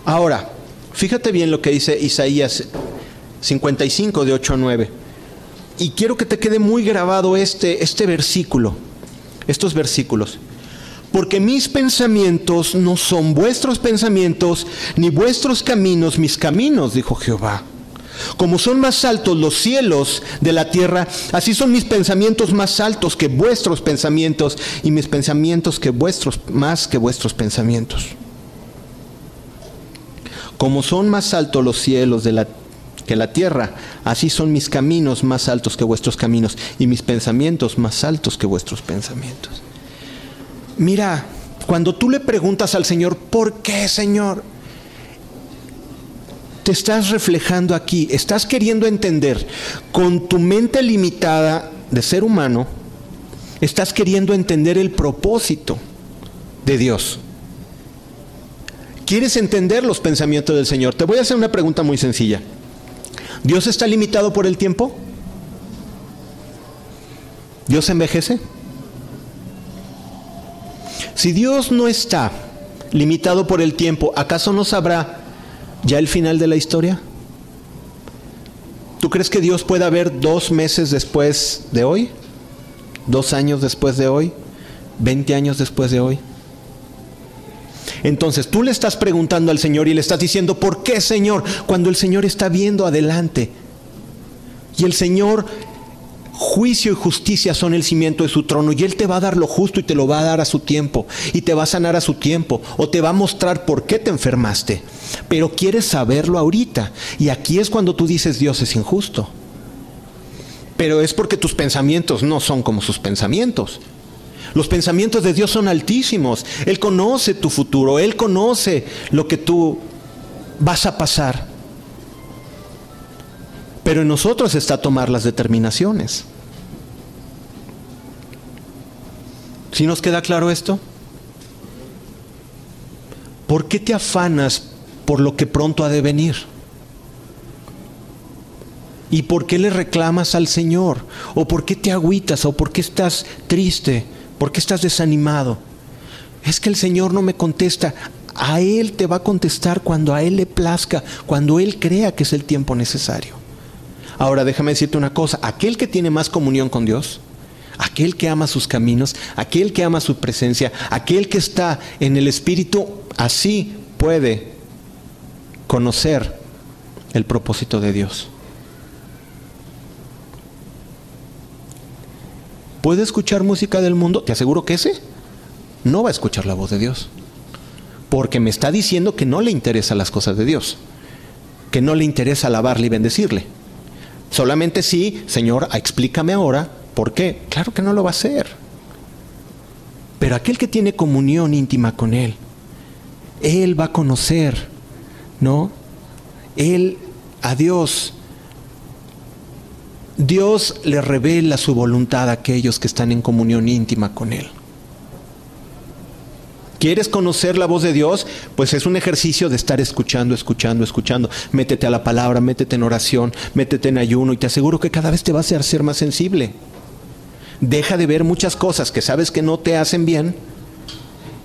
Ahora, fíjate bien lo que dice Isaías 55 de 8 a 9. Y quiero que te quede muy grabado este, este versículo, estos versículos. Porque mis pensamientos no son vuestros pensamientos, ni vuestros caminos mis caminos, dijo Jehová. Como son más altos los cielos de la tierra, así son mis pensamientos más altos que vuestros pensamientos, y mis pensamientos que vuestros, más que vuestros pensamientos. Como son más altos los cielos de la, que la tierra, así son mis caminos más altos que vuestros caminos y mis pensamientos más altos que vuestros pensamientos. Mira, cuando tú le preguntas al Señor, ¿por qué, Señor? Te estás reflejando aquí, estás queriendo entender con tu mente limitada de ser humano, estás queriendo entender el propósito de Dios. ¿Quieres entender los pensamientos del Señor? Te voy a hacer una pregunta muy sencilla. ¿Dios está limitado por el tiempo? ¿Dios envejece? Si Dios no está limitado por el tiempo, ¿acaso no sabrá ya el final de la historia? ¿Tú crees que Dios puede haber dos meses después de hoy? ¿Dos años después de hoy? ¿Veinte años después de hoy? Entonces tú le estás preguntando al Señor y le estás diciendo, ¿por qué Señor? Cuando el Señor está viendo adelante. Y el Señor, juicio y justicia son el cimiento de su trono. Y Él te va a dar lo justo y te lo va a dar a su tiempo. Y te va a sanar a su tiempo. O te va a mostrar por qué te enfermaste. Pero quieres saberlo ahorita. Y aquí es cuando tú dices, Dios es injusto. Pero es porque tus pensamientos no son como sus pensamientos. Los pensamientos de Dios son altísimos. Él conoce tu futuro, Él conoce lo que tú vas a pasar. Pero en nosotros está tomar las determinaciones. ¿Sí nos queda claro esto? ¿Por qué te afanas por lo que pronto ha de venir? ¿Y por qué le reclamas al Señor? ¿O por qué te agüitas? ¿O por qué estás triste? ¿Por qué estás desanimado? Es que el Señor no me contesta. A Él te va a contestar cuando a Él le plazca, cuando Él crea que es el tiempo necesario. Ahora déjame decirte una cosa, aquel que tiene más comunión con Dios, aquel que ama sus caminos, aquel que ama su presencia, aquel que está en el Espíritu, así puede conocer el propósito de Dios. ¿Puede escuchar música del mundo? Te aseguro que ese no va a escuchar la voz de Dios. Porque me está diciendo que no le interesan las cosas de Dios. Que no le interesa alabarle y bendecirle. Solamente sí, Señor, explícame ahora por qué. Claro que no lo va a hacer. Pero aquel que tiene comunión íntima con Él, Él va a conocer, ¿no? Él a Dios Dios le revela su voluntad a aquellos que están en comunión íntima con Él. ¿Quieres conocer la voz de Dios? Pues es un ejercicio de estar escuchando, escuchando, escuchando. Métete a la palabra, métete en oración, métete en ayuno y te aseguro que cada vez te vas a ser más sensible. Deja de ver muchas cosas que sabes que no te hacen bien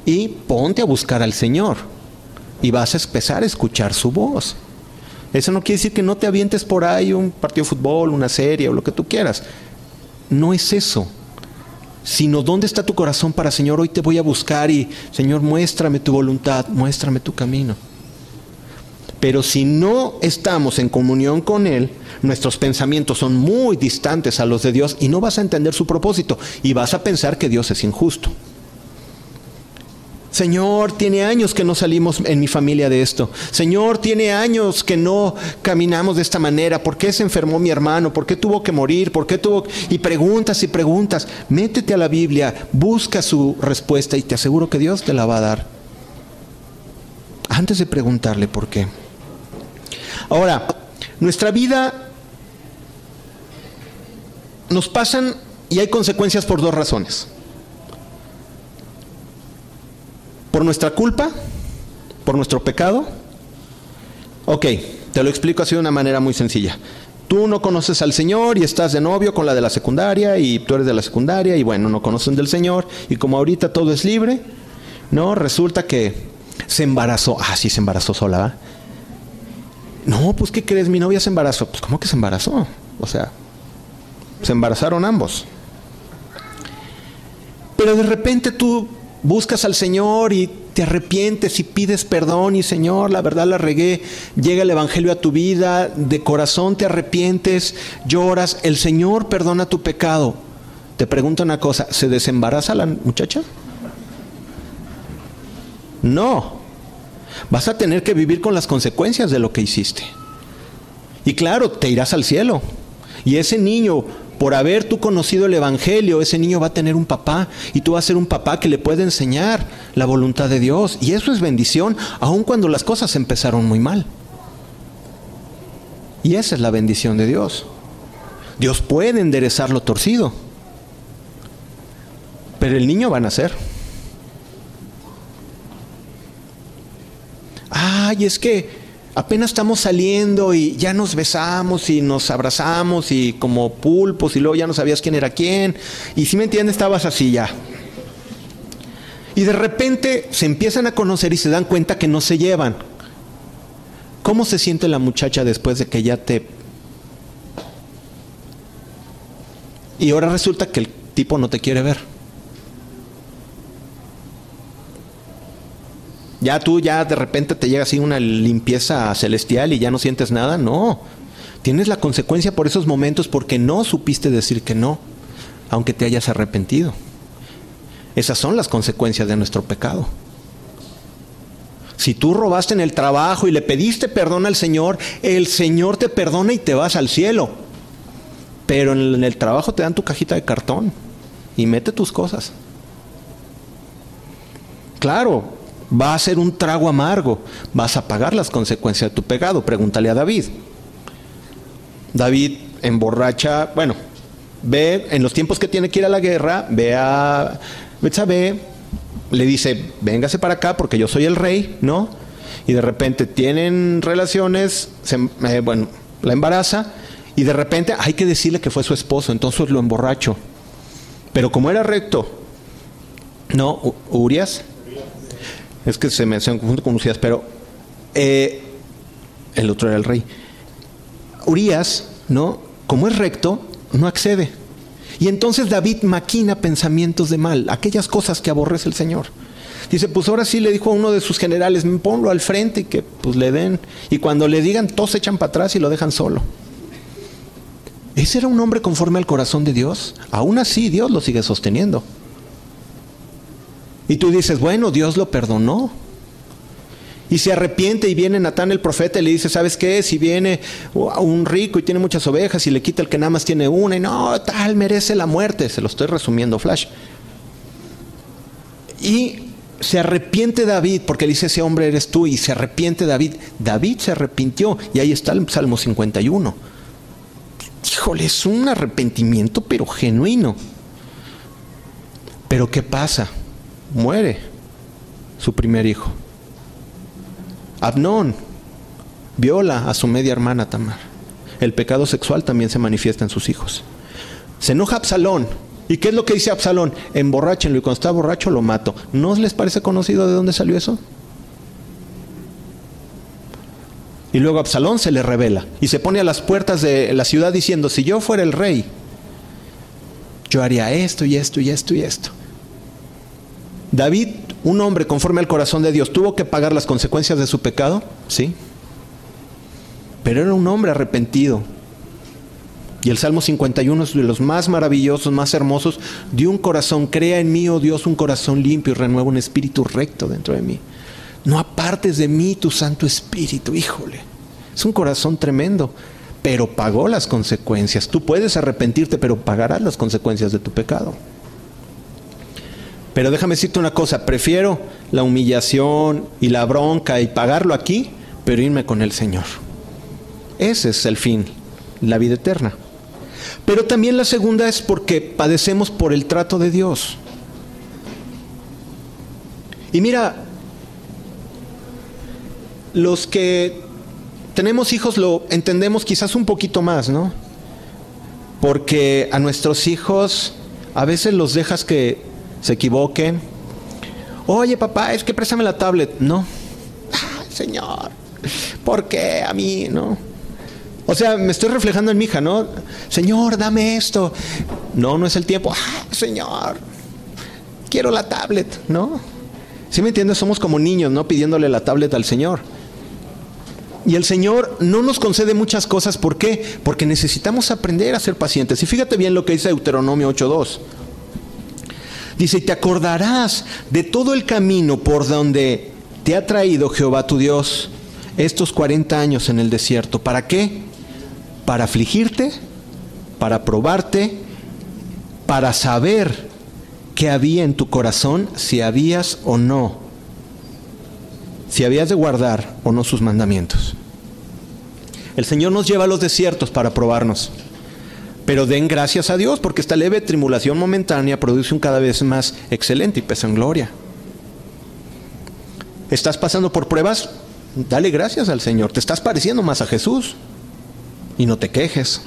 y ponte a buscar al Señor y vas a empezar a escuchar su voz. Eso no quiere decir que no te avientes por ahí un partido de fútbol, una serie o lo que tú quieras. No es eso. Sino dónde está tu corazón para, Señor, hoy te voy a buscar y, Señor, muéstrame tu voluntad, muéstrame tu camino. Pero si no estamos en comunión con Él, nuestros pensamientos son muy distantes a los de Dios y no vas a entender su propósito y vas a pensar que Dios es injusto. Señor, tiene años que no salimos en mi familia de esto. Señor, tiene años que no caminamos de esta manera. ¿Por qué se enfermó mi hermano? ¿Por qué tuvo que morir? ¿Por qué tuvo... Y preguntas y preguntas. Métete a la Biblia, busca su respuesta y te aseguro que Dios te la va a dar. Antes de preguntarle por qué. Ahora, nuestra vida nos pasan y hay consecuencias por dos razones. ¿Por nuestra culpa? ¿Por nuestro pecado? Ok, te lo explico así de una manera muy sencilla. Tú no conoces al Señor y estás de novio con la de la secundaria y tú eres de la secundaria y bueno, no conocen del Señor y como ahorita todo es libre, ¿no? Resulta que se embarazó. Ah, sí, se embarazó sola, ¿va? No, pues ¿qué crees? Mi novia se embarazó. Pues ¿cómo que se embarazó? O sea, se embarazaron ambos. Pero de repente tú buscas al Señor y te arrepientes y pides perdón y Señor, la verdad la regué, llega el Evangelio a tu vida, de corazón te arrepientes, lloras, el Señor perdona tu pecado. Te pregunto una cosa, ¿se desembaraza la muchacha? No, vas a tener que vivir con las consecuencias de lo que hiciste. Y claro, te irás al cielo. Y ese niño por haber tú conocido el Evangelio, ese niño va a tener un papá y tú vas a ser un papá que le puede enseñar la voluntad de Dios. Y eso es bendición, aun cuando las cosas empezaron muy mal. Y esa es la bendición de Dios. Dios puede enderezar lo torcido, pero el niño va a nacer. Ay, es que apenas estamos saliendo y ya nos besamos y nos abrazamos y como pulpos y luego ya no sabías quién era quién. Y si me entiendes, estabas así ya. Y de repente se empiezan a conocer y se dan cuenta que no se llevan. ¿Cómo se siente la muchacha después de que ya te... Y ahora resulta que el tipo no te quiere ver. Ya tú ya de repente te llega así una limpieza celestial y ya no sientes nada. No. Tienes la consecuencia por esos momentos porque no supiste decir que no, aunque te hayas arrepentido. Esas son las consecuencias de nuestro pecado. Si tú robaste en el trabajo y le pediste perdón al Señor, el Señor te perdona y te vas al cielo. Pero en el trabajo te dan tu cajita de cartón y mete tus cosas. Claro, va a ser un trago amargo, vas a pagar las consecuencias de tu pecado. Pregúntale a David. David emborracha, bueno, ve en los tiempos que tiene que ir a la guerra, ve a Betsabé, le dice, véngase para acá porque yo soy el rey, ¿no? Y de repente tienen relaciones, se, eh, bueno, la embaraza Y de repente hay que decirle que fue su esposo, entonces lo emborracho. Pero como era recto, no, Urias, es que se me, confunde con Urias, pero eh, el otro era el rey. Urias, ¿no? Como es recto, no accede. Y entonces David maquina pensamientos de mal, aquellas cosas que aborrece el Señor. Dice, pues ahora sí le dijo a uno de sus generales, ponlo al frente y que pues le den. Y cuando le digan, todos se echan para atrás y lo dejan solo. ¿Ese era un hombre conforme al corazón de Dios? Aún así, Dios lo sigue sosteniendo. Y tú dices, bueno, Dios lo perdonó. Y se arrepiente y viene Natán el profeta y le dice, ¿sabes qué? Si viene un rico y tiene muchas ovejas y le quita el que nada más tiene una y no, tal, merece la muerte. Se lo estoy resumiendo, Flash. Y se arrepiente David porque dice, ese hombre eres tú y se arrepiente David. David se arrepintió y ahí está el Salmo 51 híjole, es un arrepentimiento pero genuino. Pero ¿qué pasa? Muere su primer hijo. Abnón viola a su media hermana Tamar. El pecado sexual también se manifiesta en sus hijos. Se enoja Absalón. ¿Y qué es lo que dice Absalón? Emborráchenlo y cuando está borracho lo mato. ¿No les parece conocido de dónde salió eso? Y luego Absalón se le revela y se pone a las puertas de la ciudad diciendo, si yo fuera el rey, yo haría esto y esto y esto y esto. David, un hombre conforme al corazón de Dios, tuvo que pagar las consecuencias de su pecado, sí. Pero era un hombre arrepentido. Y el Salmo 51 es de los más maravillosos, más hermosos, de un corazón, crea en mí, oh Dios, un corazón limpio y renueva un espíritu recto dentro de mí. No apartes de mí tu Santo Espíritu, híjole. Es un corazón tremendo, pero pagó las consecuencias. Tú puedes arrepentirte, pero pagarás las consecuencias de tu pecado. Pero déjame decirte una cosa, prefiero la humillación y la bronca y pagarlo aquí, pero irme con el Señor. Ese es el fin, la vida eterna. Pero también la segunda es porque padecemos por el trato de Dios. Y mira, los que tenemos hijos lo entendemos quizás un poquito más, ¿no? Porque a nuestros hijos a veces los dejas que se equivoquen. Oye, papá, es que préstame la tablet. No. señor, ¿por qué a mí, no? O sea, me estoy reflejando en mi hija, ¿no? Señor, dame esto. No, no es el tiempo. señor, quiero la tablet, ¿no? ¿Sí me entiendes? Somos como niños, ¿no? Pidiéndole la tablet al Señor. Y el Señor no nos concede muchas cosas. ¿Por qué? Porque necesitamos aprender a ser pacientes. Y fíjate bien lo que dice Deuteronomio 8.2. Dice, te acordarás de todo el camino por donde te ha traído Jehová tu Dios estos 40 años en el desierto. ¿Para qué? Para afligirte, para probarte, para saber qué había en tu corazón, si habías o no si habías de guardar o no sus mandamientos. El Señor nos lleva a los desiertos para probarnos. Pero den gracias a Dios porque esta leve tribulación momentánea produce un cada vez más excelente y peso en gloria. ¿Estás pasando por pruebas? Dale gracias al Señor. Te estás pareciendo más a Jesús. Y no te quejes.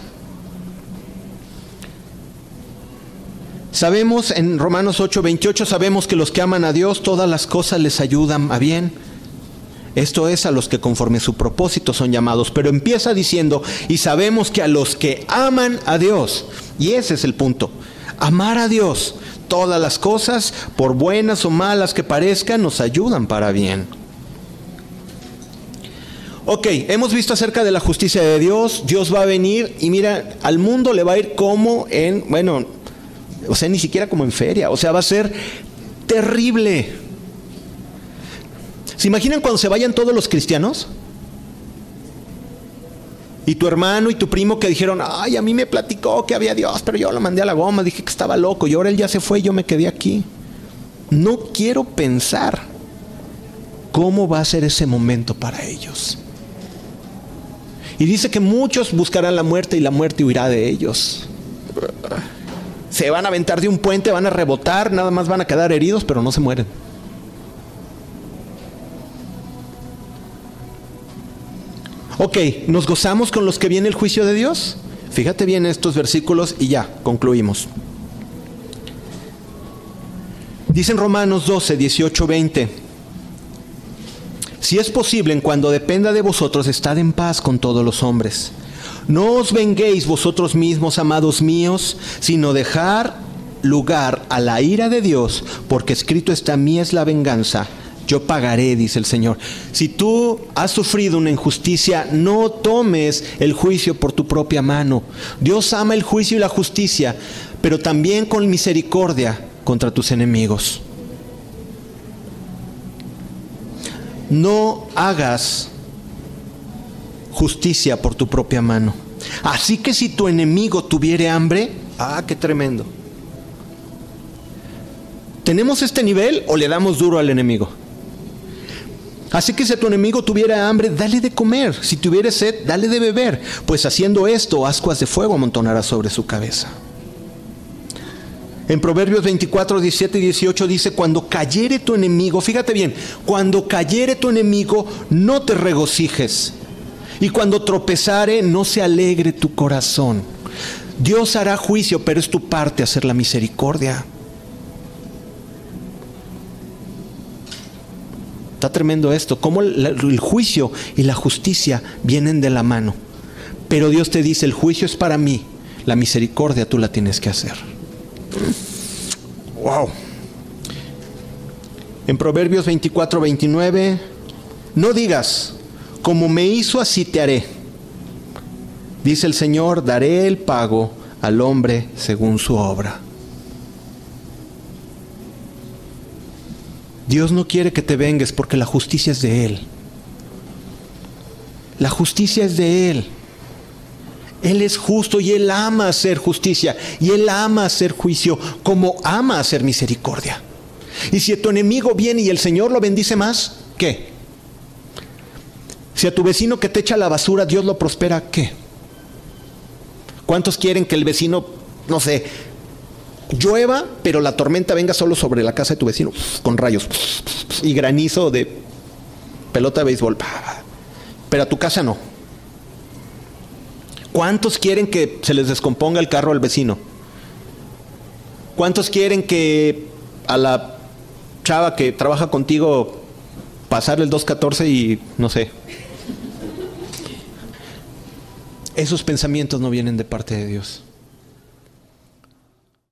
Sabemos en Romanos 8:28, sabemos que los que aman a Dios, todas las cosas les ayudan a bien esto es a los que conforme su propósito son llamados. Pero empieza diciendo, y sabemos que a los que aman a Dios, y ese es el punto, amar a Dios, todas las cosas, por buenas o malas que parezcan, nos ayudan para bien. Ok, hemos visto acerca de la justicia de Dios, Dios va a venir y mira, al mundo le va a ir como en, bueno, o sea, ni siquiera como en feria, o sea, va a ser terrible. ¿Se imaginan cuando se vayan todos los cristianos? Y tu hermano y tu primo que dijeron, ay, a mí me platicó que había Dios, pero yo lo mandé a la goma, dije que estaba loco, y ahora él ya se fue y yo me quedé aquí. No quiero pensar cómo va a ser ese momento para ellos. Y dice que muchos buscarán la muerte y la muerte huirá de ellos. Se van a aventar de un puente, van a rebotar, nada más van a quedar heridos, pero no se mueren. Ok, ¿nos gozamos con los que viene el juicio de Dios? Fíjate bien estos versículos y ya, concluimos. Dicen Romanos 12, 18, 20. Si es posible, en cuando dependa de vosotros, estad en paz con todos los hombres. No os venguéis vosotros mismos, amados míos, sino dejar lugar a la ira de Dios, porque escrito está, mí es la venganza, yo pagaré, dice el Señor. Si tú has sufrido una injusticia, no tomes el juicio por tu propia mano. Dios ama el juicio y la justicia, pero también con misericordia contra tus enemigos. No hagas justicia por tu propia mano. Así que si tu enemigo tuviere hambre, ah, qué tremendo. ¿Tenemos este nivel o le damos duro al enemigo? Así que si tu enemigo tuviera hambre, dale de comer. Si tuviera sed, dale de beber. Pues haciendo esto, ascuas de fuego amontonará sobre su cabeza. En Proverbios 24, 17 y 18 dice, cuando cayere tu enemigo, fíjate bien, cuando cayere tu enemigo, no te regocijes. Y cuando tropezare, no se alegre tu corazón. Dios hará juicio, pero es tu parte hacer la misericordia. Está tremendo esto, cómo el juicio y la justicia vienen de la mano. Pero Dios te dice, el juicio es para mí, la misericordia tú la tienes que hacer. Wow. En Proverbios 24, 29, no digas, como me hizo, así te haré. Dice el Señor, daré el pago al hombre según su obra. Dios no quiere que te vengues porque la justicia es de Él. La justicia es de Él. Él es justo y Él ama hacer justicia y Él ama hacer juicio como ama hacer misericordia. Y si tu enemigo viene y el Señor lo bendice más, ¿qué? Si a tu vecino que te echa la basura Dios lo prospera, ¿qué? ¿Cuántos quieren que el vecino, no sé, llueva, pero la tormenta venga solo sobre la casa de tu vecino, con rayos y granizo de pelota de béisbol. Pero a tu casa no. ¿Cuántos quieren que se les descomponga el carro al vecino? ¿Cuántos quieren que a la chava que trabaja contigo pasarle el 214 y no sé? Esos pensamientos no vienen de parte de Dios.